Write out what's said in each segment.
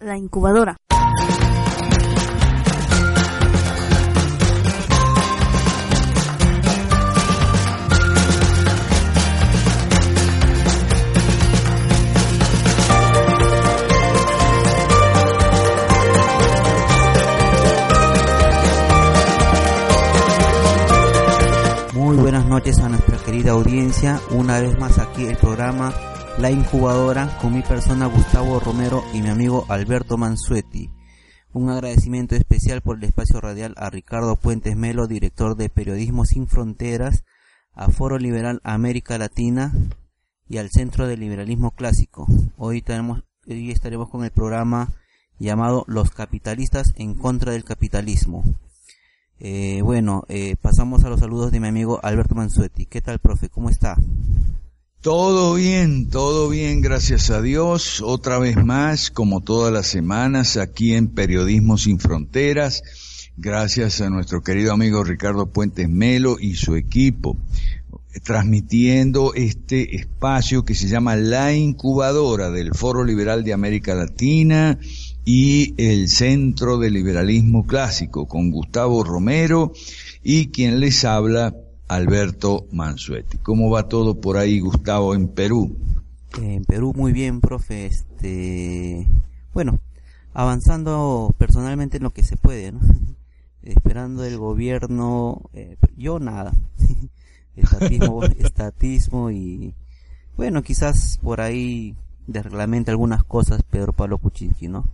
La incubadora. Muy buenas noches a nuestra querida audiencia. Una vez más aquí el programa La Incubadora con mi persona Gustavo Romero y mi amigo Alberto Mansueti. Un agradecimiento especial por el espacio radial a Ricardo Puentes Melo, director de Periodismo Sin Fronteras, a Foro Liberal América Latina y al Centro de Liberalismo Clásico. Hoy, tenemos, hoy estaremos con el programa llamado Los capitalistas en contra del capitalismo. Eh, bueno, eh, pasamos a los saludos de mi amigo Alberto Mansueti. ¿Qué tal, profe? ¿Cómo está? Todo bien, todo bien, gracias a Dios. Otra vez más, como todas las semanas, aquí en Periodismo Sin Fronteras, gracias a nuestro querido amigo Ricardo Puentes Melo y su equipo, transmitiendo este espacio que se llama La Incubadora del Foro Liberal de América Latina y el Centro de Liberalismo Clásico, con Gustavo Romero y quien les habla, Alberto Mansuetti. ¿Cómo va todo por ahí, Gustavo, en Perú? En Perú muy bien, profe. Este, bueno, avanzando personalmente en lo que se puede, ¿no? Esperando el gobierno, eh, yo nada. estatismo, estatismo y, bueno, quizás por ahí desreglamente algunas cosas Pedro Pablo Kuczynski, ¿no?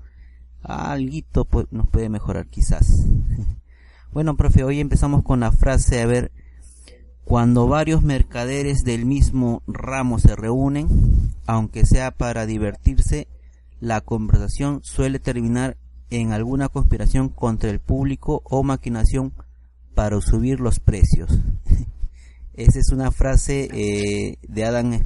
Alguito pues, nos puede mejorar quizás. bueno, profe, hoy empezamos con la frase, a ver, cuando varios mercaderes del mismo ramo se reúnen, aunque sea para divertirse, la conversación suele terminar en alguna conspiración contra el público o maquinación para subir los precios. Esa es una frase eh, de, Adam,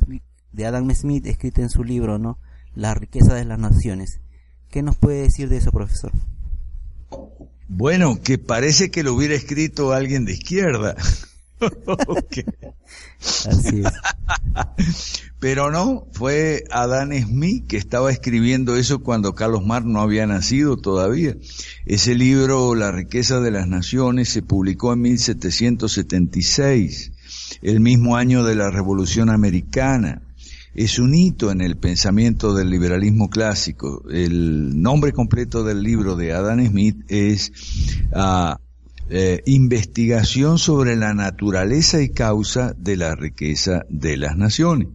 de Adam Smith escrita en su libro, ¿no? La riqueza de las naciones. ¿Qué nos puede decir de eso, profesor? Bueno, que parece que lo hubiera escrito alguien de izquierda. Así es. Pero no, fue Adam Smith que estaba escribiendo eso cuando Carlos Marx no había nacido todavía. Ese libro, La riqueza de las naciones, se publicó en 1776, el mismo año de la Revolución Americana es un hito en el pensamiento del liberalismo clásico. El nombre completo del libro de Adam Smith es uh, eh, Investigación sobre la naturaleza y causa de la riqueza de las naciones.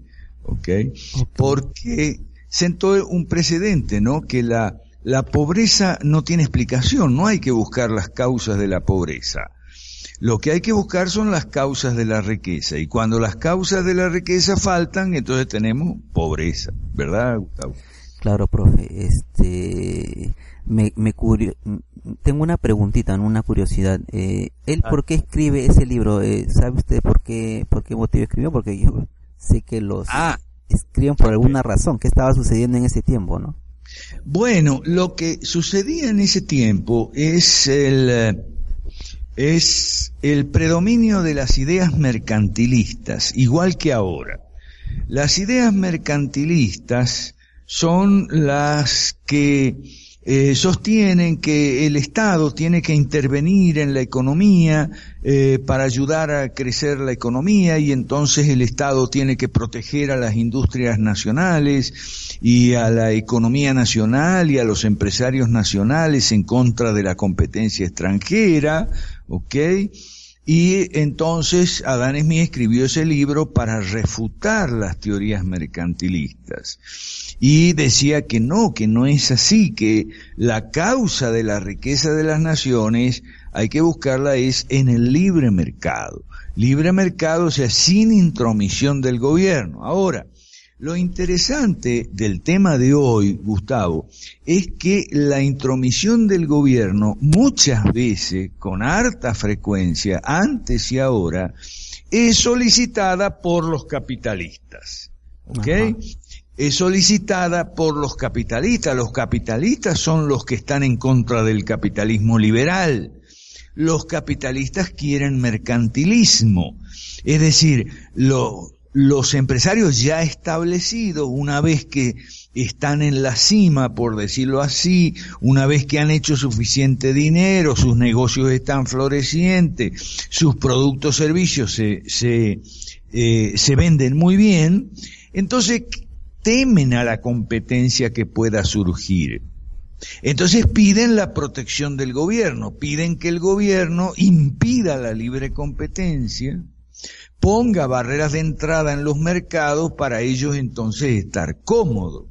¿Okay? ¿ok? Porque sentó un precedente, ¿no? Que la, la pobreza no tiene explicación, no hay que buscar las causas de la pobreza. Lo que hay que buscar son las causas de la riqueza. Y cuando las causas de la riqueza faltan, entonces tenemos pobreza. ¿Verdad, Gustavo? Claro, profe. Este, me, me curio, tengo una preguntita, una curiosidad. Eh, ¿Él por qué escribe ese libro? Eh, ¿Sabe usted por qué, por qué motivo escribió? Porque yo sé que los ah, escriben por alguna razón. ¿Qué estaba sucediendo en ese tiempo, no? Bueno, lo que sucedía en ese tiempo es el es el predominio de las ideas mercantilistas, igual que ahora. Las ideas mercantilistas son las que eh, sostienen que el Estado tiene que intervenir en la economía eh, para ayudar a crecer la economía y entonces el Estado tiene que proteger a las industrias nacionales y a la economía nacional y a los empresarios nacionales en contra de la competencia extranjera, ¿ok? Y entonces Adán Smith escribió ese libro para refutar las teorías mercantilistas. Y decía que no, que no es así, que la causa de la riqueza de las naciones hay que buscarla es en el libre mercado. Libre mercado, o sea, sin intromisión del gobierno. Ahora, Lo interesante del tema de hoy, Gustavo, es que la intromisión del gobierno muchas veces, con harta frecuencia, antes y ahora, es solicitada por los capitalistas. ¿Ok? Es solicitada por los capitalistas. Los capitalistas son los que están en contra del capitalismo liberal. Los capitalistas quieren mercantilismo. Es decir, los empresarios ya establecidos, una vez que están en la cima, por decirlo así, una vez que han hecho suficiente dinero, sus negocios están florecientes, sus productos, servicios se, se, eh, se venden muy bien, entonces temen a la competencia que pueda surgir. Entonces piden la protección del gobierno, piden que el gobierno impida la libre competencia, ponga barreras de entrada en los mercados para ellos entonces estar cómodos.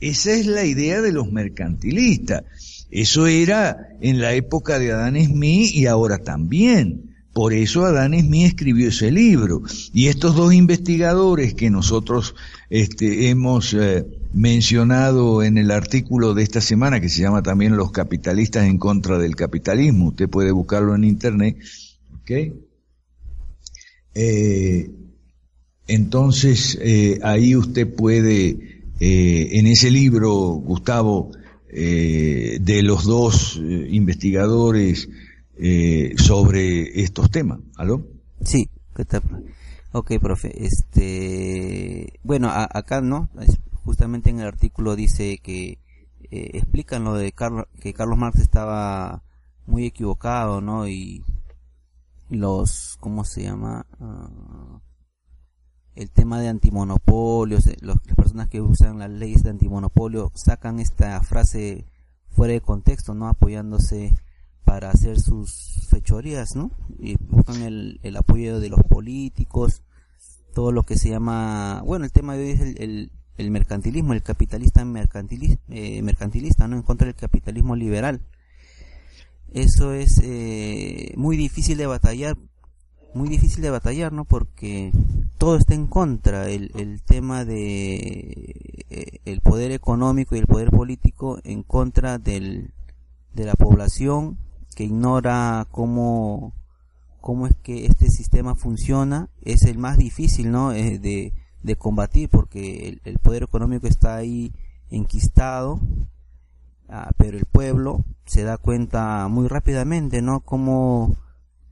Esa es la idea de los mercantilistas. Eso era en la época de Adán Smith y ahora también. Por eso Adán Smith escribió ese libro. Y estos dos investigadores que nosotros este, hemos eh, mencionado en el artículo de esta semana, que se llama también Los capitalistas en contra del capitalismo, usted puede buscarlo en internet, eh, entonces, eh, ahí usted puede eh, en ese libro, Gustavo, eh, de los dos eh, investigadores sobre estos temas. ¿Aló? Sí, ¿qué tal? Ok, profe. Este, bueno, acá no, justamente en el artículo dice que explican lo de Carlos, que Carlos Marx estaba muy equivocado, ¿no? Y los, ¿cómo se llama? Uh, el tema de antimonopolios, las personas que usan las leyes de antimonopolio sacan esta frase fuera de contexto, ¿no? Apoyándose para hacer sus fechorías, ¿no? Y buscan el, el apoyo de los políticos, todo lo que se llama, bueno, el tema de hoy es el, el, mercantilismo, el capitalista mercantilista, eh, mercantilista, ¿no? En contra del capitalismo liberal. Eso es eh, muy difícil de batallar muy difícil de batallar, ¿no? Porque todo está en contra, el, el tema de eh, el poder económico y el poder político en contra del, de la población que ignora cómo, cómo es que este sistema funciona, es el más difícil, ¿no? Eh, de, de combatir porque el, el, poder económico está ahí enquistado, ah, pero el pueblo se da cuenta muy rápidamente, ¿no? Cómo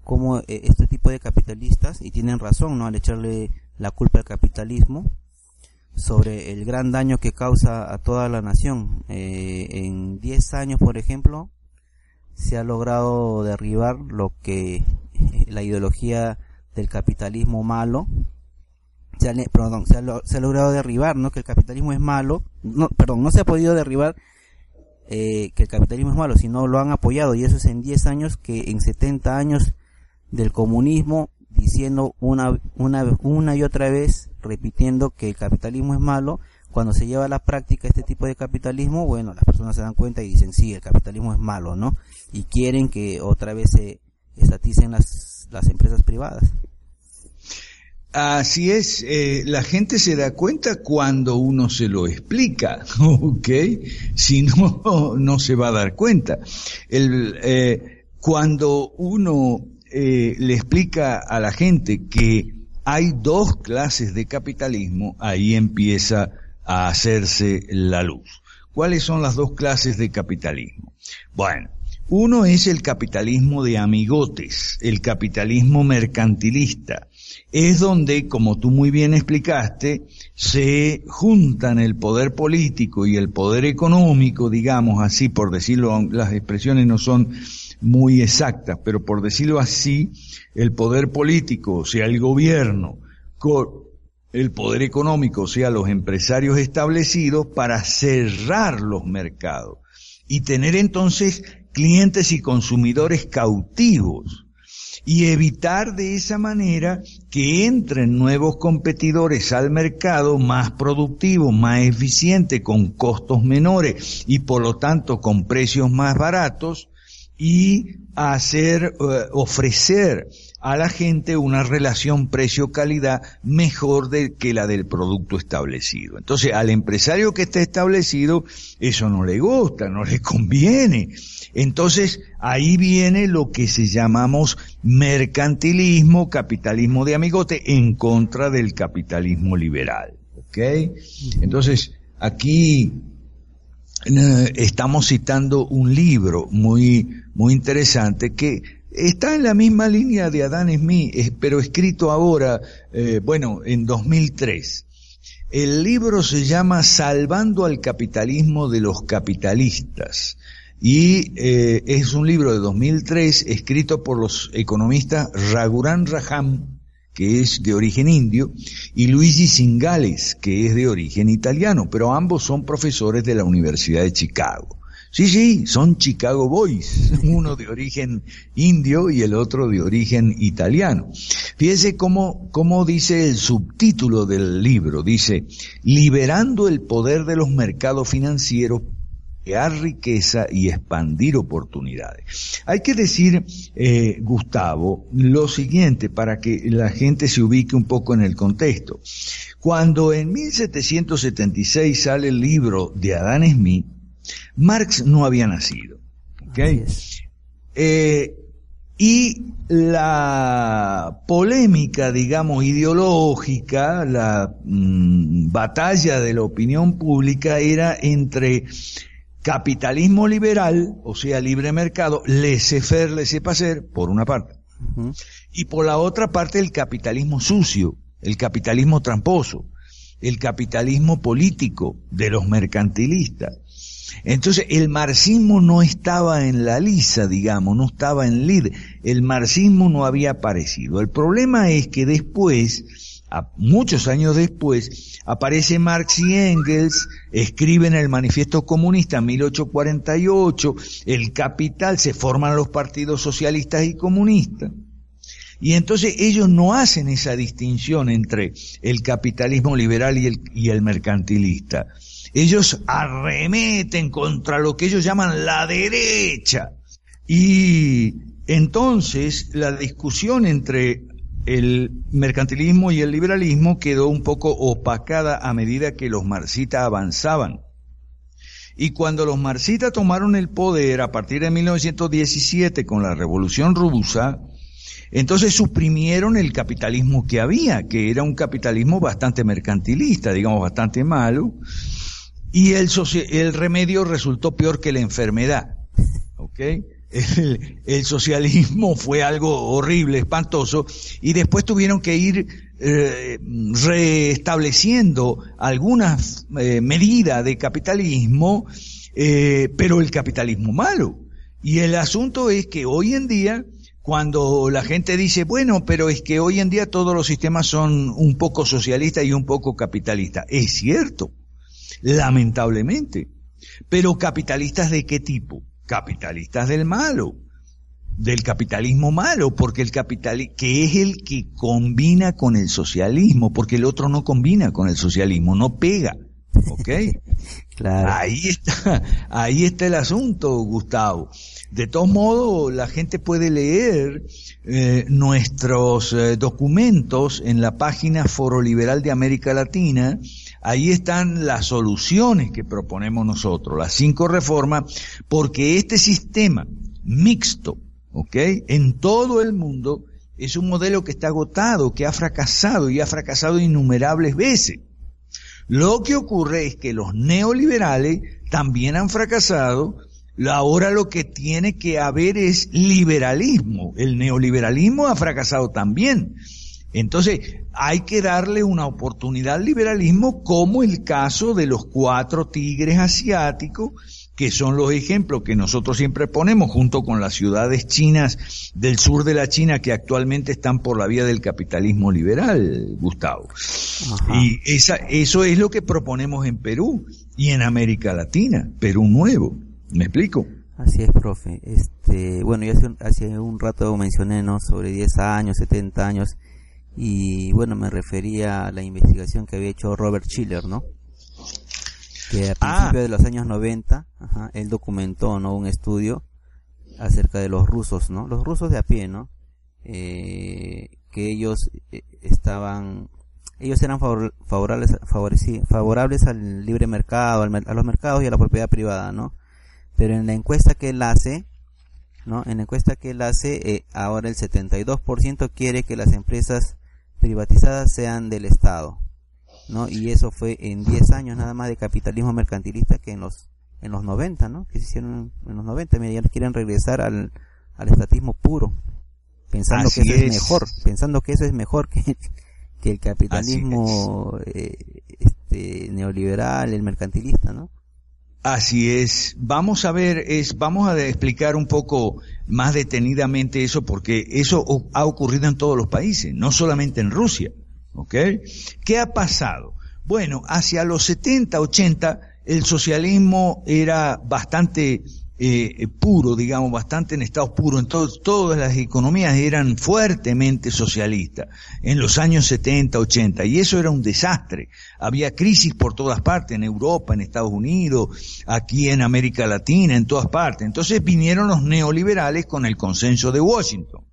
como eh, este tipo de capitalistas, y tienen razón, ¿no? Al echarle la culpa al capitalismo sobre el gran daño que causa a toda la nación. Eh, en 10 años, por ejemplo, se ha logrado derribar lo que la ideología del capitalismo malo se ha, perdón, se ha, se ha, logrado derribar, ¿no? Que el capitalismo es malo, no, perdón, no se ha podido derribar eh, que el capitalismo es malo, sino lo han apoyado y eso es en 10 años que en 70 años del comunismo diciendo una, una, una y otra vez, repitiendo que el capitalismo es malo, cuando se lleva a la práctica este tipo de capitalismo, bueno, las personas se dan cuenta y dicen, sí, el capitalismo es malo, ¿no? Y quieren que otra vez se estaticen las, las empresas privadas. Así es, eh, la gente se da cuenta cuando uno se lo explica, ¿ok? Si no, no se va a dar cuenta. Eh, cuando uno eh, le explica a la gente que hay dos clases de capitalismo, ahí empieza a hacerse la luz. ¿Cuáles son las dos clases de capitalismo? Bueno, uno es el capitalismo de amigotes, el capitalismo mercantilista. Es donde, como tú muy bien explicaste, se juntan el poder político y el poder económico, digamos así, por decirlo, las expresiones no son muy exacta, pero por decirlo así, el poder político, o sea, el gobierno, con el poder económico, o sea, los empresarios establecidos, para cerrar los mercados y tener entonces clientes y consumidores cautivos y evitar de esa manera que entren nuevos competidores al mercado más productivos, más eficientes, con costos menores y por lo tanto con precios más baratos y hacer, eh, ofrecer a la gente una relación precio-calidad mejor de que la del producto establecido. Entonces, al empresario que está establecido, eso no le gusta, no le conviene. Entonces, ahí viene lo que se llamamos mercantilismo, capitalismo de amigote, en contra del capitalismo liberal. ¿Ok? Entonces, aquí eh, estamos citando un libro muy, muy interesante que Está en la misma línea de Adán Smith, pero escrito ahora, eh, bueno, en 2003. El libro se llama Salvando al capitalismo de los capitalistas y eh, es un libro de 2003 escrito por los economistas Raghuram Raham, que es de origen indio, y Luigi Singales, que es de origen italiano, pero ambos son profesores de la Universidad de Chicago. Sí, sí, son Chicago Boys, uno de origen indio y el otro de origen italiano. Fíjese cómo, cómo dice el subtítulo del libro, dice, liberando el poder de los mercados financieros crear riqueza y expandir oportunidades. Hay que decir, eh, Gustavo, lo siguiente para que la gente se ubique un poco en el contexto. Cuando en 1776 sale el libro de Adam Smith, Marx no había nacido. Eh, y la polémica, digamos, ideológica, la mm, batalla de la opinión pública era entre capitalismo liberal, o sea, libre mercado, laissez-faire, laissez-passer, por una parte, y por la otra parte el capitalismo sucio, el capitalismo tramposo, el capitalismo político de los mercantilistas. Entonces el marxismo no estaba en la lisa, digamos, no estaba en lid, el marxismo no había aparecido. El problema es que después, muchos años después, aparece Marx y Engels, escriben el manifiesto comunista en 1848, el capital, se forman los partidos socialistas y comunistas. Y entonces ellos no hacen esa distinción entre el capitalismo liberal y el mercantilista ellos arremeten contra lo que ellos llaman la derecha. Y entonces la discusión entre el mercantilismo y el liberalismo quedó un poco opacada a medida que los marxitas avanzaban. Y cuando los marxitas tomaron el poder a partir de 1917 con la revolución rusa, entonces suprimieron el capitalismo que había, que era un capitalismo bastante mercantilista, digamos bastante malo, y el, el remedio resultó peor que la enfermedad. ¿Ok? El, socialismo fue algo horrible, espantoso, y después tuvieron que ir eh, restableciendo algunas eh, medidas de capitalismo, eh, pero el capitalismo malo. Y el asunto es que hoy en día, cuando la gente dice, bueno, pero es que hoy en día todos los sistemas son un poco socialistas y un poco capitalistas, es cierto lamentablemente. Pero capitalistas de qué tipo? Capitalistas del malo, del capitalismo malo, porque el capital que es el que combina con el socialismo, porque el otro no combina con el socialismo, no pega. ¿Ok? claro. Ahí está, ahí está el asunto, Gustavo. De todos modos, la gente puede leer eh, nuestros eh, documentos en la página Foro Liberal de América Latina, Ahí están las soluciones que proponemos nosotros, las cinco reformas, porque este sistema mixto, ¿ok? En todo el mundo es un modelo que está agotado, que ha fracasado y ha fracasado innumerables veces. Lo que ocurre es que los neoliberales también han fracasado, ahora lo que tiene que haber es liberalismo. El neoliberalismo ha fracasado también. Entonces, hay que darle una oportunidad al liberalismo como el caso de los cuatro tigres asiáticos, que son los ejemplos que nosotros siempre ponemos junto con las ciudades chinas del sur de la China que actualmente están por la vía del capitalismo liberal, Gustavo. Y esa, eso es lo que proponemos en Perú y en América Latina, Perú nuevo. ¿Me explico? Así es, profe. Este, bueno, ya hace un, hace un rato mencioné, ¿no? Sobre 10 años, 70 años y bueno, me refería a la investigación que había hecho Robert Schiller, ¿no? Que a ah. principios de los años 90, ajá, él documentó, ¿no? Un estudio acerca de los rusos, ¿no? Los rusos de a pie, ¿no? eh, que ellos eh, estaban ellos eran favorables favorables al libre mercado, a los mercados y a la propiedad privada, ¿no? Pero en la encuesta que él hace, ¿no? En la encuesta que él hace, eh, ahora el 72% quiere que las empresas privatizadas sean del Estado, ¿no? Y eso fue en 10 años nada más de capitalismo mercantilista que en los en los 90, ¿no? Que se hicieron en los 90, ya quieren regresar al, al estatismo puro, pensando que eso es. mejor, pensando que eso es mejor que, que el capitalismo eh, este, neoliberal, el mercantilista, ¿no? Así es. Vamos a ver, es, vamos a explicar un poco más detenidamente eso, porque eso ha ocurrido en todos los países, no solamente en Rusia. ¿Ok? ¿Qué ha pasado? Bueno, hacia los 70, 80, el socialismo era bastante eh, puro, digamos, bastante en estado puro. Entonces, todas las economías eran fuertemente socialistas en los años 70, 80, y eso era un desastre. Había crisis por todas partes, en Europa, en Estados Unidos, aquí en América Latina, en todas partes. Entonces vinieron los neoliberales con el consenso de Washington.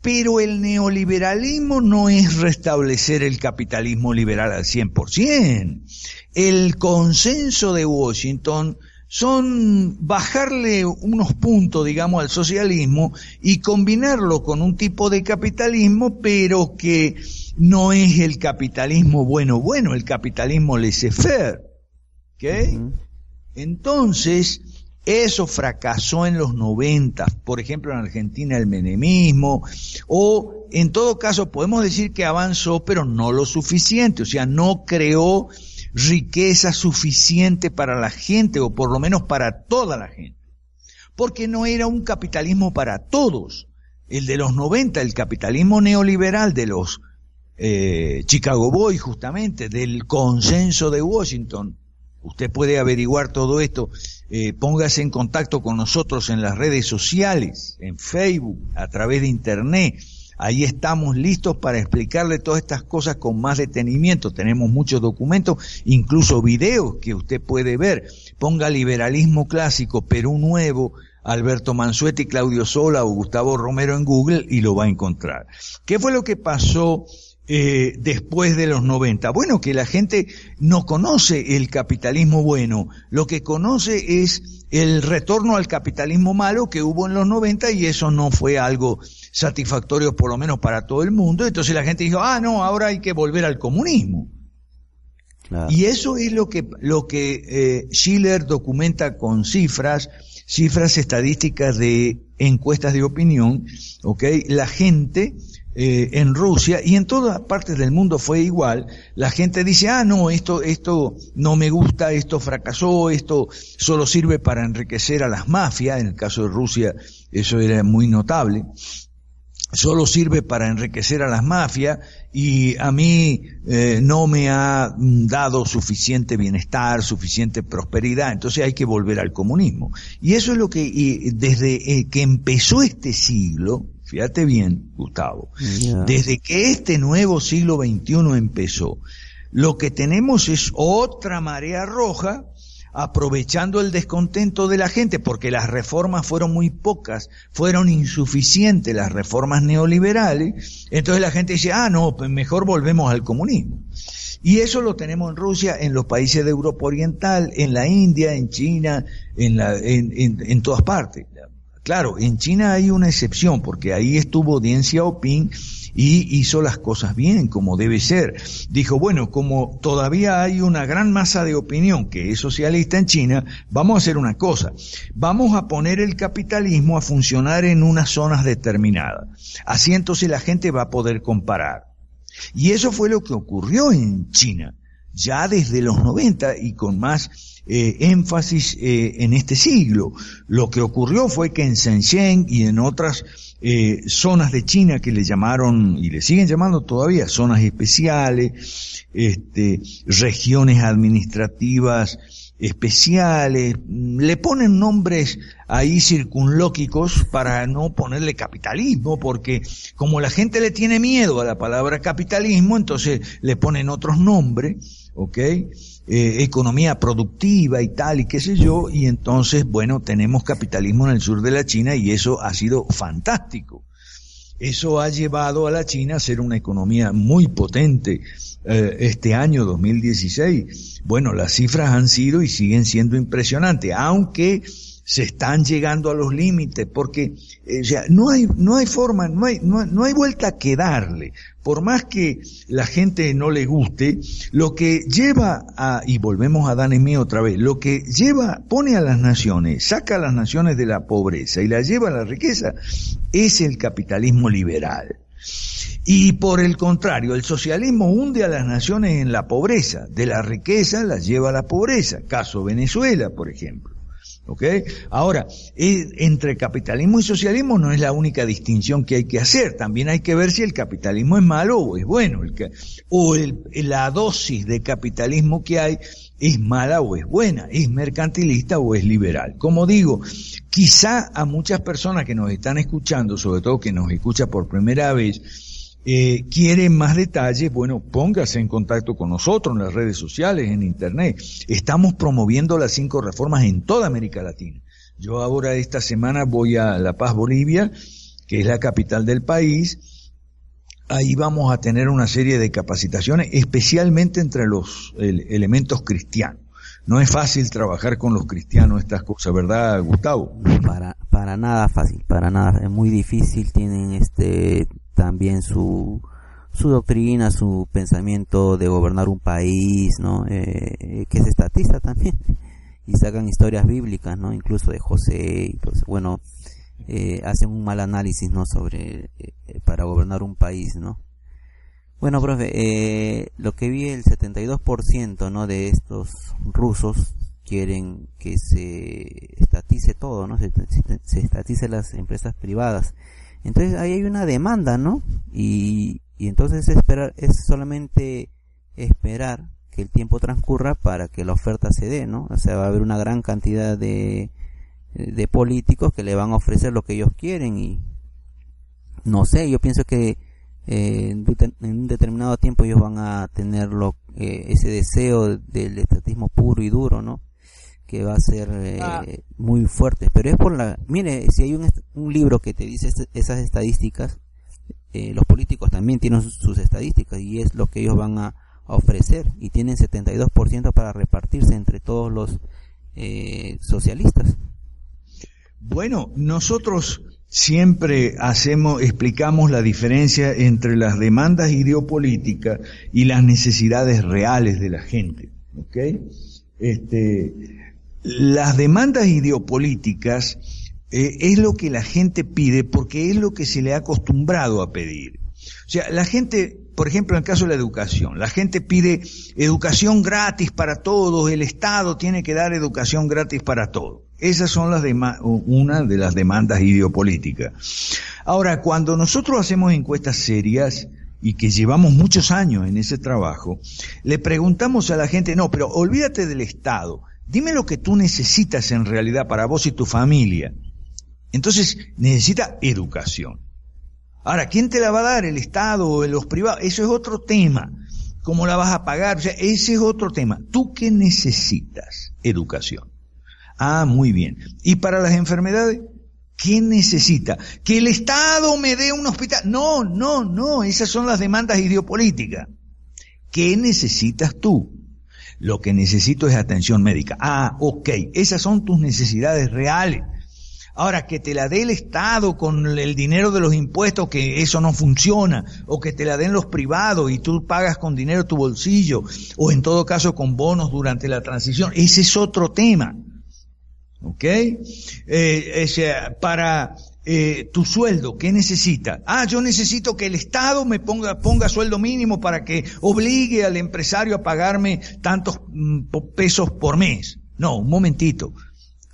Pero el neoliberalismo no es restablecer el capitalismo liberal al 100%. El consenso de Washington son bajarle unos puntos, digamos, al socialismo y combinarlo con un tipo de capitalismo, pero que no es el capitalismo bueno, bueno, el capitalismo laissez-faire. ¿Ok? Entonces, eso fracasó en los 90, por ejemplo en Argentina el menemismo, o en todo caso podemos decir que avanzó, pero no lo suficiente, o sea, no creó riqueza suficiente para la gente, o por lo menos para toda la gente. Porque no era un capitalismo para todos. El de los 90, el capitalismo neoliberal de los eh, Chicago Boys, justamente, del consenso de Washington. Usted puede averiguar todo esto. Eh, póngase en contacto con nosotros en las redes sociales, en Facebook, a través de Internet Ahí estamos listos para explicarle todas estas cosas con más detenimiento. Tenemos muchos documentos, incluso videos que usted puede ver. Ponga liberalismo clásico, Perú Nuevo, Alberto Mansuetti, Claudio Sola o Gustavo Romero en Google y lo va a encontrar. ¿Qué fue lo que pasó eh, después de los 90? Bueno, que la gente no conoce el capitalismo bueno, lo que conoce es el retorno al capitalismo malo que hubo en los 90 y eso no fue algo satisfactorios por lo menos para todo el mundo. Entonces la gente dijo, ah, no, ahora hay que volver al comunismo. Y eso es lo que, lo que eh, Schiller documenta con cifras, cifras estadísticas de encuestas de opinión, ¿ok? La gente eh, en Rusia y en todas partes del mundo fue igual. La gente dice, ah, no, esto, esto no me gusta, esto fracasó, esto solo sirve para enriquecer a las mafias. En el caso de Rusia eso era muy notable solo sirve para enriquecer a las mafias y a mí eh, no me ha dado suficiente bienestar, suficiente prosperidad, entonces hay que volver al comunismo. Y eso es lo que desde eh, que empezó este siglo, fíjate bien, Gustavo, desde que este nuevo siglo XXI empezó, lo que tenemos es otra marea roja aprovechando el descontento de la gente, porque las reformas fueron muy pocas, fueron insuficientes las reformas neoliberales, entonces la gente dice, ah, no, pues mejor volvemos al comunismo. Y eso lo tenemos en Rusia, en los países de Europa Oriental, en la India, en China, en, la, en, en, todas partes. Claro, en China hay una excepción, porque ahí estuvo Deng Xiaoping y hizo las cosas bien, como debe ser. Dijo, bueno, como todavía hay una gran masa de opinión que es socialista en China, vamos a hacer una cosa. Vamos a poner el capitalismo a funcionar en unas zonas determinadas. Así entonces la gente va a poder comparar. Y eso fue lo que ocurrió en China, ya desde los 90 y con más eh, énfasis eh, en este siglo. Lo que ocurrió fue que en Shenzhen y en otras eh, zonas de China que le llamaron y le siguen llamando todavía zonas especiales, este, regiones administrativas especiales, le ponen nombres ahí circunlóquicos para no ponerle capitalismo, porque como la gente le tiene miedo a la palabra capitalismo, entonces le ponen otros nombres, ¿ok? Eh, economía productiva y tal y qué sé yo, y entonces, bueno, tenemos capitalismo en el sur de la China y eso ha sido fantástico. Eso ha llevado a la China a ser una economía muy potente. Eh, este año 2016, bueno, las cifras han sido y siguen siendo impresionantes, aunque se están llegando a los límites, porque eh, no hay, no hay forma, no hay, no, hay vuelta que darle. Por más que la gente no le guste, lo que lleva a, y volvemos a Dan otra vez, lo que lleva, pone a las naciones, saca a las naciones de la pobreza y la lleva a la riqueza, es el capitalismo liberal. Y por el contrario, el socialismo hunde a las naciones en la pobreza, de la riqueza las lleva a la pobreza, caso Venezuela, por ejemplo. ¿Ok? Ahora, entre capitalismo y socialismo no es la única distinción que hay que hacer. También hay que ver si el capitalismo es malo o es bueno. o la dosis de capitalismo que hay es mala o es buena. Es mercantilista o es liberal. Como digo, quizá a muchas personas que nos están escuchando, sobre todo que nos escucha por primera vez, eh, quieren más detalles, bueno, póngase en contacto con nosotros en las redes sociales, en Internet. Estamos promoviendo las cinco reformas en toda América Latina. Yo ahora esta semana voy a La Paz, Bolivia, que es la capital del país. Ahí vamos a tener una serie de capacitaciones, especialmente entre los elementos cristianos. No es fácil trabajar con los cristianos estas cosas, ¿verdad, Gustavo? Para, para nada fácil, para nada. Es muy difícil. Tienen este también su, su doctrina, su pensamiento de gobernar un país, ¿no? Eh, que es estatista también. Y sacan historias bíblicas, ¿no? Incluso de José y Bueno, eh, hacen un mal análisis, ¿no? Sobre, eh, para gobernar un país, ¿no? Bueno, profe, lo que vi el 72%, ¿no? De estos rusos quieren que se estatice todo, ¿no? Se, se estatice las empresas privadas. Entonces ahí hay una demanda, ¿no? Y, y entonces esperar, es solamente esperar que el tiempo transcurra para que la oferta se dé, ¿no? O sea, va a haber una gran cantidad de, de políticos que le van a ofrecer lo que ellos quieren y no sé, yo pienso que eh, en un determinado tiempo ellos van a tener eh, ese deseo del estatismo puro y duro, ¿no? Que va a ser eh, ah. muy fuerte. Pero es por la... Mire, si hay un, un libro que te dice esas estadísticas, eh, los políticos también tienen sus, estadísticas y es lo que ellos van a, ofrecer y tienen 72% para repartirse entre todos los eh, socialistas. Bueno, nosotros siempre hacemos, explicamos la diferencia entre las demandas ideopolíticas y las necesidades reales de la gente. ¿Ok? Este, las demandas ideopolíticas eh, es lo que la gente pide porque es lo que se le ha acostumbrado a pedir. O sea, la gente, por ejemplo, en el caso de la educación, la gente pide educación gratis para todos, el Estado tiene que dar educación gratis para todos. Esas son las una de las demandas ideopolíticas. Ahora, cuando nosotros hacemos encuestas serias, y que llevamos muchos años en ese trabajo, le preguntamos a la gente, no, pero olvídate del Estado, Dime lo que tú necesitas en realidad para vos y tu familia. Entonces, necesita educación. Ahora, ¿quién te la va a dar? ¿El Estado o los privados? Eso es otro tema. ¿Cómo la vas a pagar? O sea, ese es otro tema. ¿Tú qué necesitas? Educación. Ah, muy bien. ¿Y para las enfermedades? ¿Qué necesita? ¿Que el Estado me dé un hospital? No, no, no. Esas son las demandas ideopolíticas. ¿Qué necesitas tú? Lo que necesito es atención médica. Ah, ok, esas son tus necesidades reales. Ahora, que te la dé el Estado con el dinero de los impuestos, que eso no funciona, o que te la den los privados y tú pagas con dinero tu bolsillo, o en todo caso con bonos durante la transición, ese es otro tema. ¿Ok? Eh, para eh, tu sueldo, ¿qué necesita? Ah, yo necesito que el Estado me ponga, ponga sueldo mínimo para que obligue al empresario a pagarme tantos mm, pesos por mes. No, un momentito.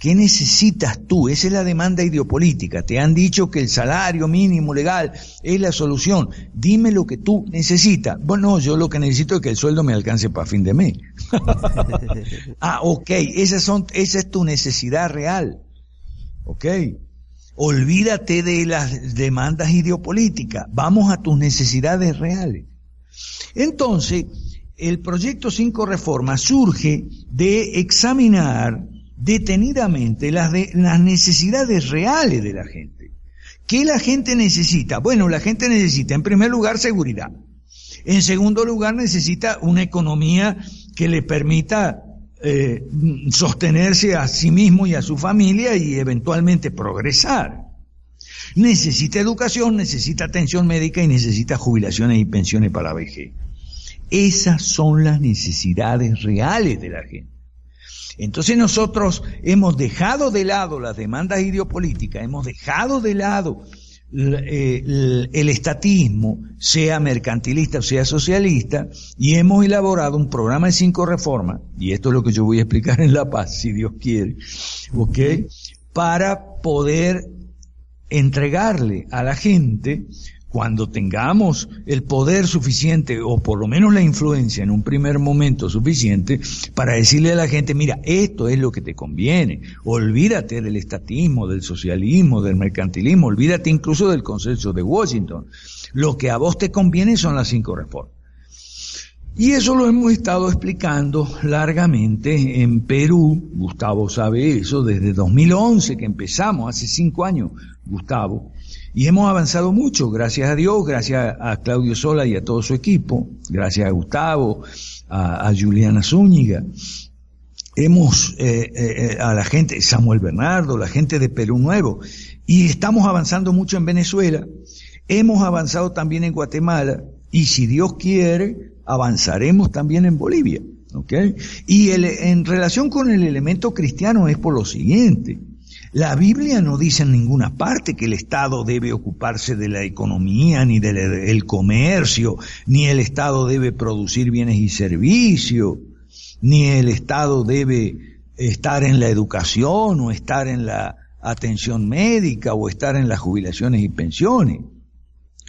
¿Qué necesitas tú? Esa es la demanda ideopolítica. Te han dicho que el salario mínimo legal es la solución. Dime lo que tú necesitas. Bueno, yo lo que necesito es que el sueldo me alcance para fin de mes. ah, ok. Esas son, esa es tu necesidad real. Ok. Olvídate de las demandas ideopolíticas, vamos a tus necesidades reales. Entonces, el proyecto 5 Reforma surge de examinar detenidamente las, las necesidades reales de la gente. ¿Qué la gente necesita? Bueno, la gente necesita en primer lugar seguridad. En segundo lugar necesita una economía que le permita eh, sostenerse a sí mismo y a su familia y eventualmente progresar. Necesita educación, necesita atención médica y necesita jubilaciones y pensiones para la vejez. Esas son las necesidades reales de la gente. Entonces nosotros hemos dejado de lado las demandas ideopolíticas, hemos dejado de lado eh, el, estatismo, sea mercantilista o sea socialista, y hemos elaborado un programa de cinco reformas, y esto es lo que yo voy a explicar en La Paz, si Dios quiere, ¿ok? Para poder entregarle a la gente cuando tengamos el poder suficiente o por lo menos la influencia en un primer momento suficiente para decirle a la gente, mira, esto es lo que te conviene, olvídate del estatismo, del socialismo, del mercantilismo, olvídate incluso del consenso de Washington. Lo que a vos te conviene son las cinco reformas. Y eso lo hemos estado explicando largamente en Perú, Gustavo sabe eso, desde 2011 que empezamos, hace cinco años, Gustavo, y hemos avanzado mucho, gracias a Dios, gracias a Claudio Sola y a todo su equipo, gracias a Gustavo, a, Juliana Zúñiga. Hemos, eh, eh, a la gente, Samuel Bernardo, la gente de Perú Nuevo, y estamos avanzando mucho en Venezuela, hemos avanzado también en Guatemala, y si Dios quiere, avanzaremos también en Bolivia. ¿ok? Y el, en relación con el elemento cristiano es por lo siguiente. La Biblia no dice en ninguna parte que el Estado debe ocuparse de la economía, ni del comercio, ni el Estado debe producir bienes y servicios, ni el Estado debe estar en la educación o estar en la atención médica o estar en las jubilaciones y pensiones.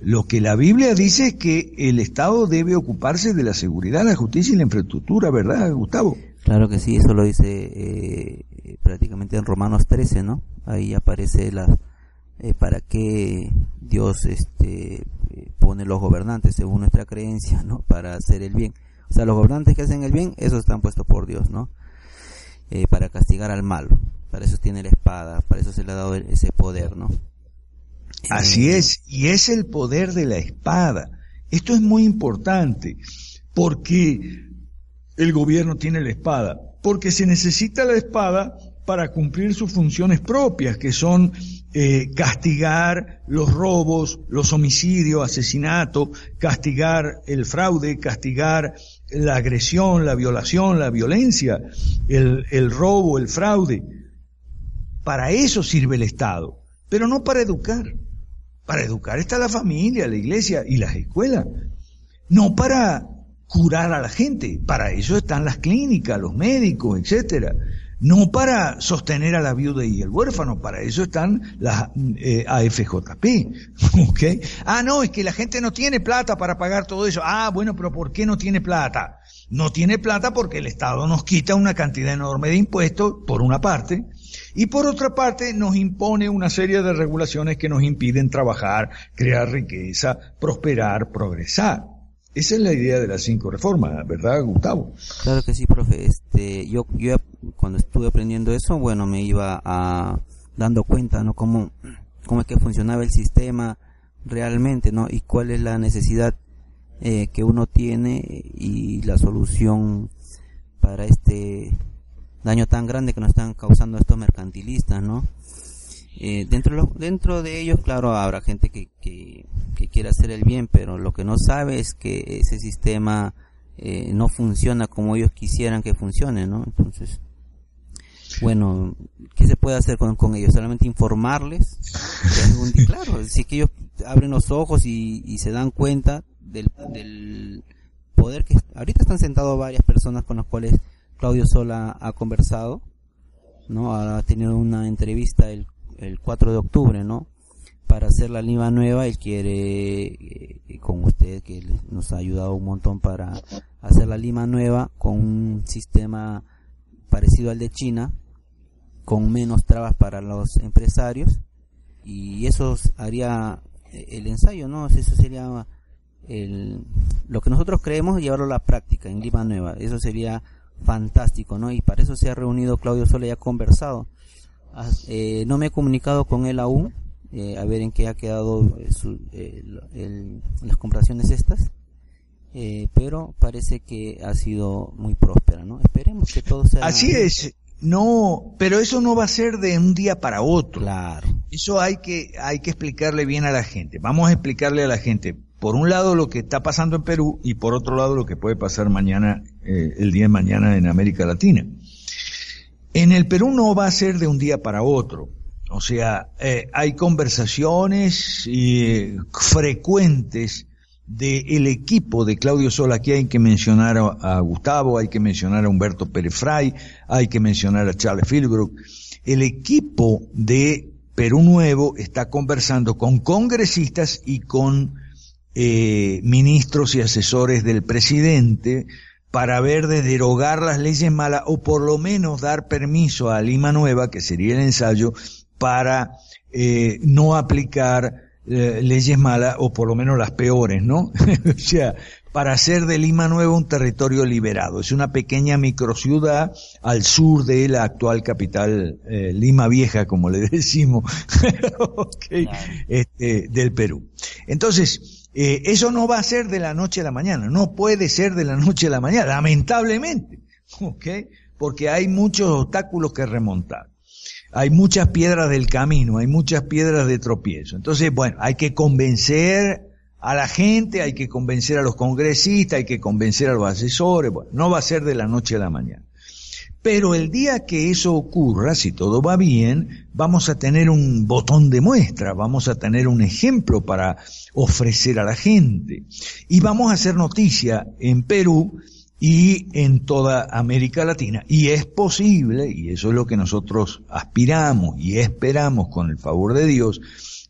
Lo que la Biblia dice es que el Estado debe ocuparse de la seguridad, la justicia y la infraestructura, ¿verdad, Gustavo? Claro que sí, eso lo dice eh, prácticamente en Romanos 13, ¿no? Ahí aparece la eh, para qué Dios este pone los gobernantes según nuestra creencia, ¿no? Para hacer el bien. O sea, los gobernantes que hacen el bien, esos están puestos por Dios, ¿no? Eh, para castigar al malo. Para eso tiene la espada, para eso se le ha dado ese poder, ¿no? Así eh, es, y es el poder de la espada. Esto es muy importante, porque el gobierno tiene la espada, porque se necesita la espada para cumplir sus funciones propias, que son eh, castigar los robos, los homicidios, asesinatos, castigar el fraude, castigar la agresión, la violación, la violencia, el, el robo, el fraude. Para eso sirve el Estado, pero no para educar. Para educar está la familia, la iglesia y las escuelas. No para curar a la gente, para eso están las clínicas, los médicos, etcétera no para sostener a la viuda y el huérfano, para eso están las eh, AFJP. ¿okay? Ah, no, es que la gente no tiene plata para pagar todo eso. Ah, bueno, pero ¿por qué no tiene plata? No tiene plata porque el Estado nos quita una cantidad enorme de impuestos, por una parte, y por otra parte nos impone una serie de regulaciones que nos impiden trabajar, crear riqueza, prosperar, progresar. Esa es la idea de las cinco reformas, ¿verdad, Gustavo? Claro que sí, profe. Este, yo, yo cuando estuve aprendiendo eso, bueno, me iba a dando cuenta, ¿no? Cómo, cómo es que funcionaba el sistema realmente, ¿no? Y cuál es la necesidad eh, que uno tiene y la solución para este daño tan grande que nos están causando estos mercantilistas, ¿no? Eh, dentro, dentro de ellos, claro, habrá gente que, que, quiere hacer el bien, pero lo que no sabe es que ese sistema eh, no funciona como ellos quisieran que funcione, ¿no? Entonces, bueno, ¿qué se puede hacer con, con ellos? Solamente informarles. claro, si que ellos abren los ojos y, y se dan cuenta del, del poder que ahorita están sentados varias personas con las cuales Claudio Sola ha conversado, ¿no? Ha tenido una entrevista el el 4 de octubre, ¿no? Para hacer la Lima nueva, él quiere, eh, con usted, que nos ha ayudado un montón para hacer la Lima nueva con un sistema parecido al de China, con menos trabas para los empresarios, y eso haría eh, el ensayo, ¿no? Eso sería el, lo que nosotros creemos llevarlo a la práctica en Lima Nueva. Eso sería fantástico, ¿no? Y para eso se ha reunido Claudio Sola y ha conversado. Eh, no me he comunicado con él aún, eh, a ver en qué ha quedado las compraciones estas. pero parece que ha sido muy próspera, ¿no? Esperemos que todo sea... Así es, no, pero eso no va a ser de un día para otro. Claro. Eso hay que, hay que explicarle bien a la gente. Vamos a explicarle a la gente, por un lado lo que está pasando en Perú y por otro lado lo que puede pasar mañana, eh, el día de mañana en América Latina. En el Perú no va a ser de un día para otro. O sea, eh, hay conversaciones eh, frecuentes del equipo de Claudio Sol, aquí hay que mencionar a, Gustavo, hay que mencionar a Humberto Pérez Fray, hay que mencionar a Charles Philbrook. El equipo de Perú Nuevo está conversando con congresistas y con eh, ministros y asesores del presidente para ver de derogar las leyes malas o por lo menos dar permiso a Lima Nueva, que sería el ensayo, para eh, no aplicar eh, leyes malas, o por lo menos las peores, ¿no? o sea, para hacer de Lima Nueva un territorio liberado. Es una pequeña microciudad al sur de la actual capital eh, Lima Vieja, como le decimos, este, del Perú. Entonces, eh, eso no va a ser de la noche a la mañana, no puede ser de la noche a la mañana, lamentablemente, ¿ok? Porque hay muchos obstáculos que remontar hay muchas piedras del camino, hay muchas piedras de tropiezo. Entonces, bueno, hay que convencer a la gente, hay que convencer a los congresistas, hay que convencer a los asesores, bueno, no va a ser de la noche a la mañana. Pero el día que eso ocurra, si todo va bien, vamos a tener un botón de muestra, vamos a tener un ejemplo para ofrecer a la gente. Y vamos a hacer noticia en Perú y en toda América Latina. Y es posible, y eso es lo que nosotros aspiramos y esperamos con el favor de Dios,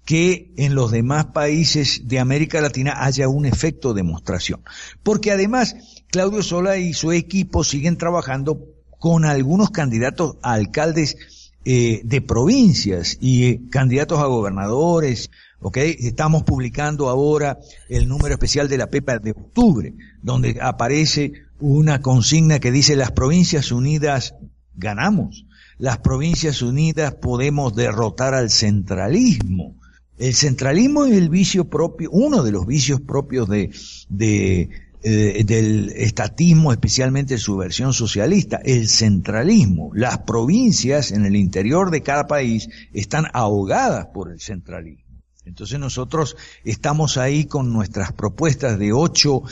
que en los demás países de América Latina haya un efecto de demostración. Porque además, Claudio Sola y su equipo siguen trabajando con algunos candidatos a alcaldes eh, de provincias y eh, candidatos a gobernadores, ¿ok? Estamos publicando ahora el número especial de la PEPA de octubre, donde aparece una consigna que dice las provincias unidas ganamos, las provincias unidas podemos derrotar al centralismo. El centralismo es el vicio propio, uno de los vicios propios de, de eh, del estatismo, especialmente su versión socialista, el centralismo. Las provincias en el interior de cada país están ahogadas por el centralismo. Entonces nosotros estamos ahí con nuestras propuestas de ocho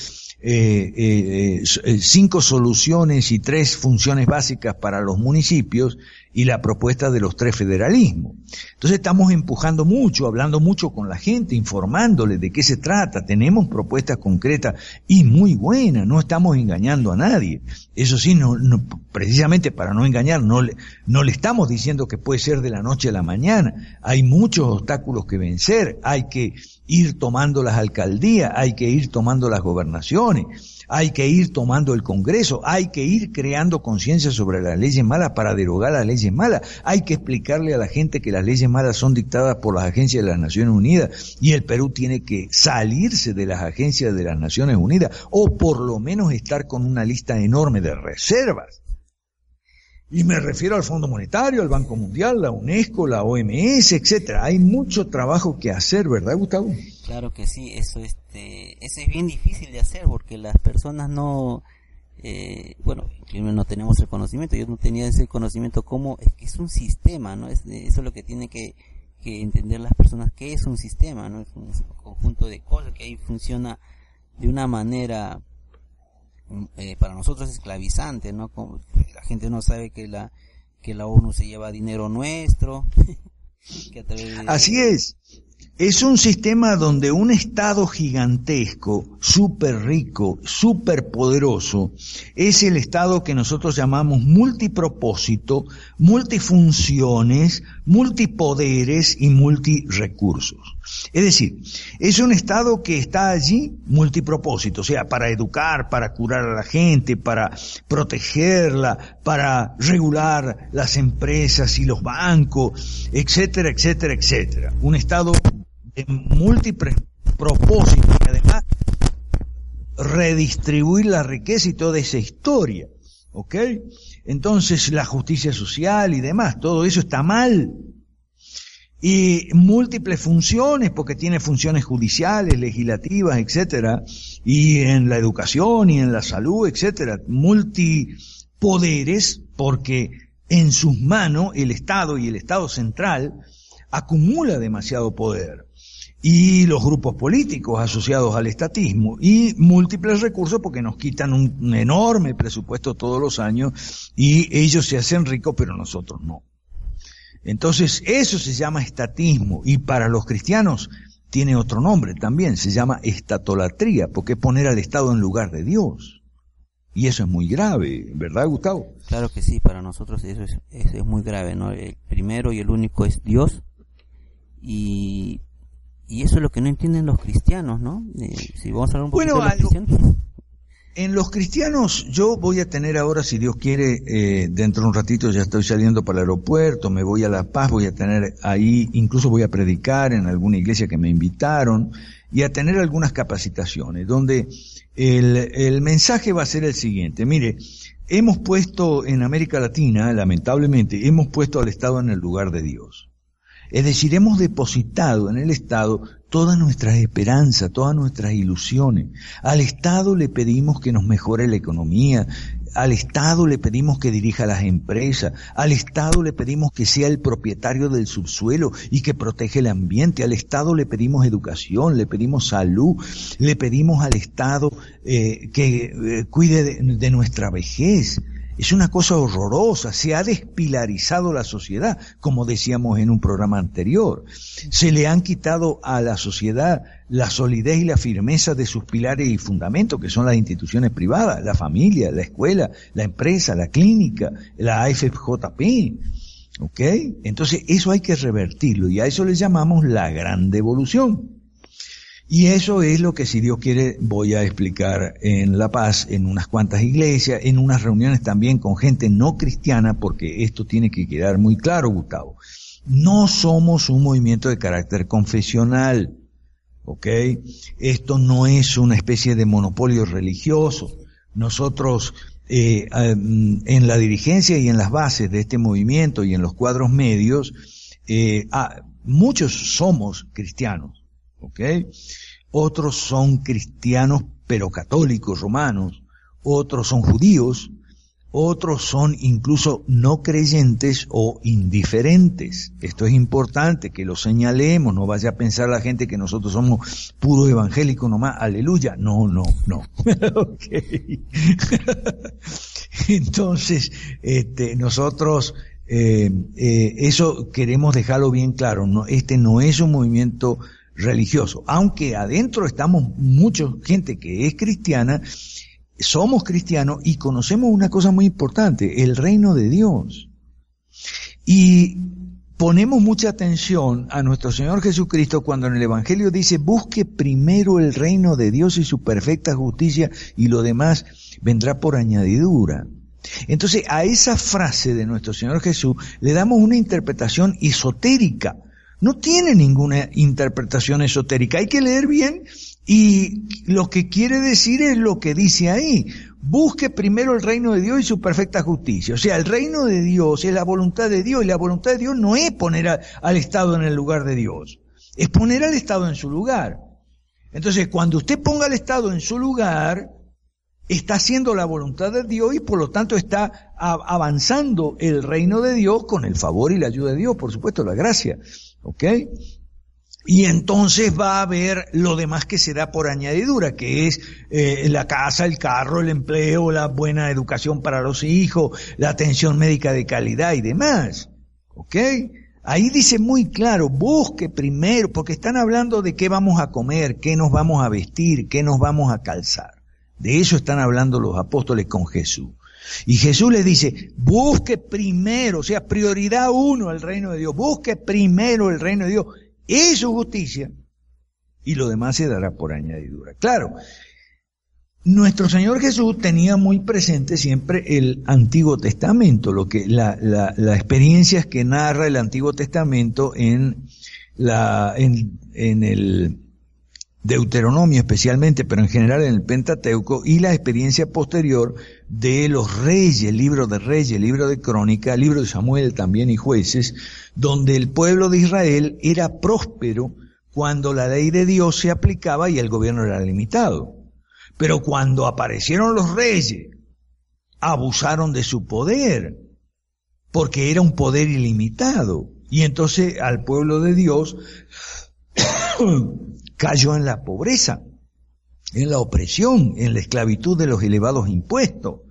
eh, eh, cinco soluciones y tres funciones básicas para los municipios y la propuesta de los tres federalismos. Entonces estamos empujando mucho, hablando mucho con la gente, informándole de qué se trata. Tenemos propuestas concretas y muy buenas, no estamos engañando a nadie. Eso sí, no, precisamente para no engañar, no le, no le estamos diciendo que puede ser de la noche a la mañana. Hay muchos obstáculos que vencer, hay que ir tomando las alcaldías, hay que ir tomando las gobernaciones hay que ir tomando el Congreso, hay que ir creando conciencia sobre las leyes malas para derogar las leyes malas, hay que explicarle a la gente que las leyes malas son dictadas por las agencias de las Naciones Unidas y el Perú tiene que salirse de las agencias de las Naciones Unidas o por lo menos estar con una lista enorme de reservas. Y me refiero al Fondo Monetario, al Banco Mundial, la UNESCO, la OMS, etcétera. Hay mucho trabajo que hacer, ¿verdad, Gustavo? Claro que sí, eso este, eso es bien difícil de hacer porque las personas no, eh, bueno, no tenemos el conocimiento, yo no tenía ese conocimiento como es que es un sistema, ¿no? Es, eso es lo que tiene que, que entender las personas, que es un sistema, ¿no? Es un conjunto de cosas que ahí funciona de una manera eh, para nosotros esclavizante, ¿no? Como, la gente no sabe que la que la ONU se lleva dinero nuestro. Así es. Es un sistema donde un Estado gigantesco, súper rico, súper poderoso, es el Estado que nosotros llamamos multipropósito, multifunciones, multipoderes y multirecursos. Es decir, es un Estado que está allí multipropósito, o sea, para educar, para curar a la gente, para protegerla, para regular las empresas y los bancos, etcétera, etcétera, etcétera. Un Estado múltiples propósitos y además redistribuir la riqueza y toda esa historia. ¿Ok? Entonces la justicia social y demás, todo eso está mal. Y múltiples funciones, porque tiene funciones judiciales, legislativas, etcétera, y en la educación y en la salud, etcétera, multipoderes, porque en sus manos el Estado y el Estado central acumula demasiado poder y los grupos políticos asociados al estatismo y múltiples recursos porque nos quitan un, enorme presupuesto todos los años y ellos se hacen ricos pero nosotros no. Entonces eso se llama estatismo y para los cristianos tiene otro nombre también, se llama estatolatría porque es poner al Estado en lugar de Dios. Y eso es muy grave, ¿verdad Gustavo? Claro que sí, para nosotros eso es, eso es muy grave, ¿no? El primero y el único es Dios y y eso es lo que no entienden los cristianos, ¿no? Eh, si vamos a hablar un poquito bueno, de los cristianos. En los cristianos, yo voy a tener ahora, si Dios quiere, eh, dentro de un ratito ya estoy saliendo para el aeropuerto, me voy a La Paz, voy a tener ahí, incluso voy a predicar en alguna iglesia que me invitaron y a tener algunas capacitaciones, donde el, el mensaje va a ser el siguiente. Mire, hemos puesto en América Latina, lamentablemente, hemos puesto al Estado en el lugar de Dios. Es decir, hemos depositado en el Estado todas nuestras esperanzas, todas nuestras ilusiones. Al Estado le pedimos que nos mejore la economía, al Estado le pedimos que dirija las empresas, al Estado le pedimos que sea el propietario del subsuelo y que protege el ambiente, al Estado le pedimos educación, le pedimos salud, le pedimos al Estado eh, que eh, cuide de nuestra vejez, es una cosa horrorosa, se ha despilarizado la sociedad, como decíamos en un programa anterior. Se le han quitado a la sociedad la solidez y la firmeza de sus pilares y fundamentos, que son las instituciones privadas, la familia, la escuela, la empresa, la clínica, la AFJP. ¿Ok? Entonces eso hay que revertirlo y a eso le llamamos la gran devolución. Y eso es lo que, si Dios quiere, voy a explicar en La Paz, en unas cuantas iglesias, en unas reuniones también con gente no cristiana, porque esto tiene que quedar muy claro, Gustavo. No somos un movimiento de carácter confesional, ¿ok? Esto no es una especie de monopolio religioso. Nosotros, eh, en la dirigencia y en las bases de este movimiento y en los cuadros medios, eh, ah, muchos somos cristianos ¿ok? Otros son cristianos pero católicos romanos, otros son judíos, otros son incluso no creyentes o indiferentes. Esto es importante que lo señalemos, no vaya a pensar la gente que nosotros somos puro evangélico nomás, aleluya. No, no, no. Entonces, este, nosotros eh, eh, eso queremos dejarlo bien claro. Este no es un movimiento religioso. Aunque adentro estamos mucha gente que es cristiana, somos cristianos y conocemos una cosa muy importante, el reino de Dios. Y ponemos mucha atención a nuestro Señor Jesucristo cuando en el Evangelio dice, busque primero el reino de Dios y su perfecta justicia y lo demás vendrá por añadidura. Entonces a esa frase de nuestro Señor Jesús le damos una interpretación esotérica no tiene ninguna interpretación esotérica. Hay que leer bien y lo que quiere decir es lo que dice ahí. Busque primero el reino de Dios y su perfecta justicia. O sea, el reino de Dios es la voluntad de Dios y la voluntad de Dios no es poner al Estado en el lugar de Dios, es poner al Estado en su lugar. Entonces, cuando usted ponga al Estado en su lugar, está haciendo la voluntad de Dios y por lo tanto está avanzando el reino de Dios con el favor y la ayuda de Dios, por supuesto, la gracia. ¿Ok? Y entonces va a haber lo demás que se da por añadidura, que es eh, la casa, el carro, el empleo, la buena educación para los hijos, la atención médica de calidad y demás. ¿Ok? Ahí dice muy claro, busque primero, porque están hablando de qué vamos a comer, qué nos vamos a vestir, qué nos vamos a calzar. De eso están hablando los apóstoles con Jesús. Y Jesús les dice, busque primero, o sea, prioridad uno el reino de Dios, busque primero el reino de Dios y su justicia, y lo demás se dará por añadidura. Claro, nuestro Señor Jesús tenía muy presente siempre el Antiguo Testamento, lo que la, la, las experiencias que narra el Antiguo Testamento en la en el Deuteronomio especialmente, pero en general en el Pentateuco, y la experiencia posterior de los reyes, libro de reyes, libro de crónica, libro de Samuel también y jueces, donde el pueblo de Israel era próspero cuando la ley de Dios se aplicaba y el gobierno era limitado. Pero cuando aparecieron los reyes, abusaron de su poder, porque era un poder ilimitado. Y entonces al pueblo de Dios cayó en la pobreza, en la opresión, en la esclavitud de los elevados impuestos.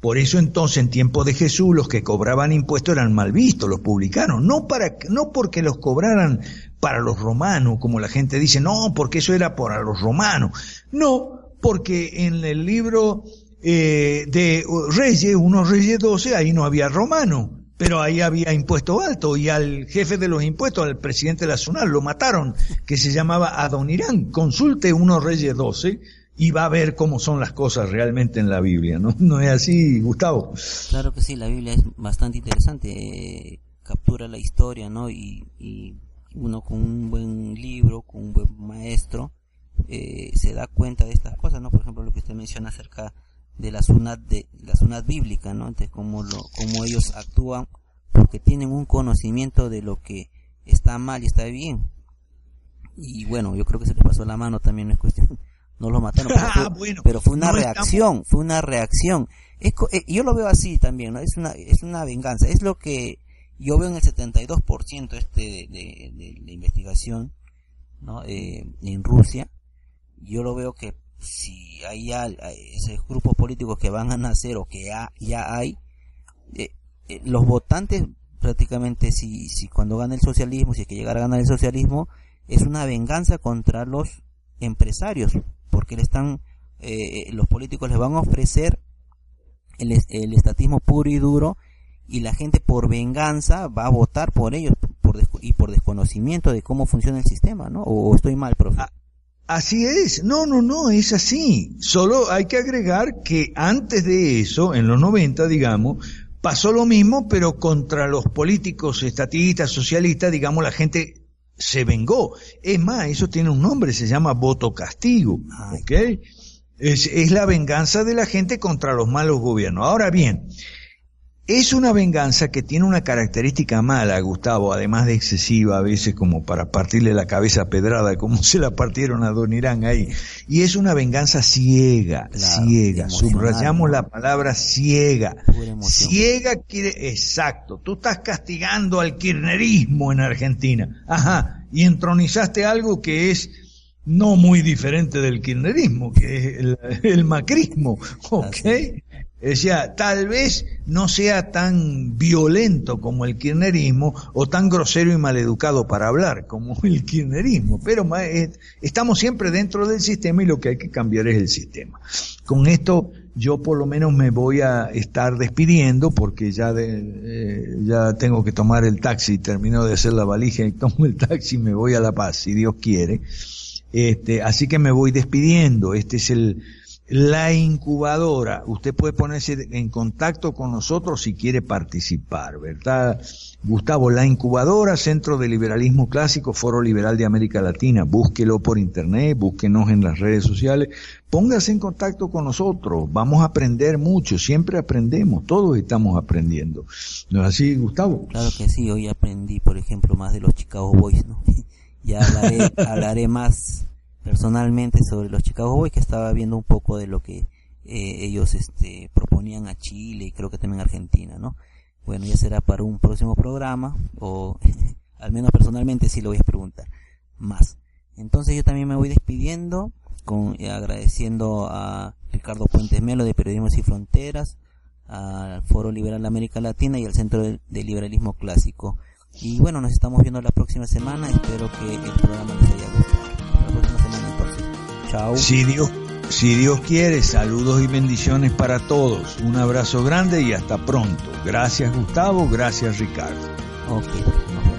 Por eso entonces en tiempo de Jesús los que cobraban impuestos eran mal vistos, los publicanos, no para no porque los cobraran para los romanos, como la gente dice, no, porque eso era para los romanos. No, porque en el libro eh, de Reyes, unos Reyes 12, ahí no había romanos pero ahí había impuesto alto y al jefe de los impuestos, al presidente de la SUNAL, lo mataron, que se llamaba Adonirán. Consulte uno Reyes 12 y va a ver cómo son las cosas realmente en la Biblia, ¿no? ¿No es así, Gustavo? Claro que sí, la Biblia es bastante interesante, eh, captura la historia, ¿no? Y, uno con un buen libro, con un buen maestro, eh, se da cuenta de estas cosas, ¿no? Por ejemplo, lo que usted menciona acerca de la sunat de la sunat bíblica, ¿no? Entonces cómo lo cómo ellos actúan porque tienen un conocimiento de lo que está mal y está bien. Y bueno, yo creo que se les pasó la mano también no es cuestión no lo mataron, pero fue, una reacción, fue una reacción. Es, eh, yo lo veo así también, ¿no? Es una es una venganza, es lo que yo veo en el 72% este de, de, de, la investigación, ¿no? Eh, en Rusia, yo lo veo que si hay esos grupos políticos que van a nacer o que ya, ya hay, eh, eh, los votantes prácticamente si, si cuando gana el socialismo, si es que llegara a ganar el socialismo, es una venganza contra los empresarios, porque le están, eh, los políticos les van a ofrecer el, el estatismo puro y duro y la gente por venganza va a votar por ellos por y por desconocimiento de cómo funciona el sistema, ¿no? O, estoy mal, profe. Ah, Así es, no, no, no, es así. Solo hay que agregar que antes de eso, en los 90, digamos, pasó lo mismo, pero contra los políticos estatistas, socialistas, digamos, la gente se vengó. Es más, eso tiene un nombre, se llama voto castigo, ¿ok? Es, es la venganza de la gente contra los malos gobiernos. Ahora bien, es una venganza que tiene una característica mala, Gustavo, además de excesiva a veces como para partirle la cabeza pedrada, como se la partieron a Don Irán ahí. Y es una venganza ciega, ciega. Subrayamos la palabra ciega. Ciega quiere, exacto. Tú estás castigando al kirchnerismo en Argentina. Ajá. Y entronizaste algo que es no muy diferente del kirchnerismo, que es el, el macrismo. ¿Ok? Decía, tal vez no sea tan violento como el kirchnerismo o tan grosero y maleducado para hablar como el kirchnerismo, pero eh, estamos siempre dentro del sistema y lo que hay que cambiar es el sistema. Con esto yo por lo menos me voy a estar despidiendo porque ya, eh, ya tengo que tomar el taxi, termino de hacer la valija y tomo el taxi y me voy a La Paz, si Dios quiere. Este, así que me voy despidiendo. Este es el la incubadora, usted puede ponerse en contacto con nosotros si quiere participar, ¿verdad? Gustavo, la incubadora, Centro de Liberalismo Clásico, Foro Liberal de América Latina, búsquelo por internet, búsquenos en las redes sociales, póngase en contacto con nosotros, vamos a aprender mucho, siempre aprendemos, todos estamos aprendiendo. ¿No es así, Gustavo? Claro que sí, hoy aprendí, por ejemplo, más de los Chicago Boys, ¿no? ya hablaré, hablaré más personalmente sobre los Chicago Boys, que estaba viendo un poco de lo que eh, ellos este, proponían a Chile y creo que también a Argentina, ¿no? Bueno, ya será para un próximo programa, o al menos personalmente sí lo voy a preguntar más. Entonces yo también me voy despidiendo, con, eh, agradeciendo a Ricardo Puentes Melo de Periodismo y Fronteras, al Foro Liberal de América Latina y al Centro de, de Liberalismo Clásico. Y bueno, nos estamos viendo la próxima semana, espero que el programa les haya gustado. Si Dios, si Dios quiere, saludos y bendiciones para todos. Un abrazo grande y hasta pronto. Gracias Gustavo, gracias Ricardo. Okay.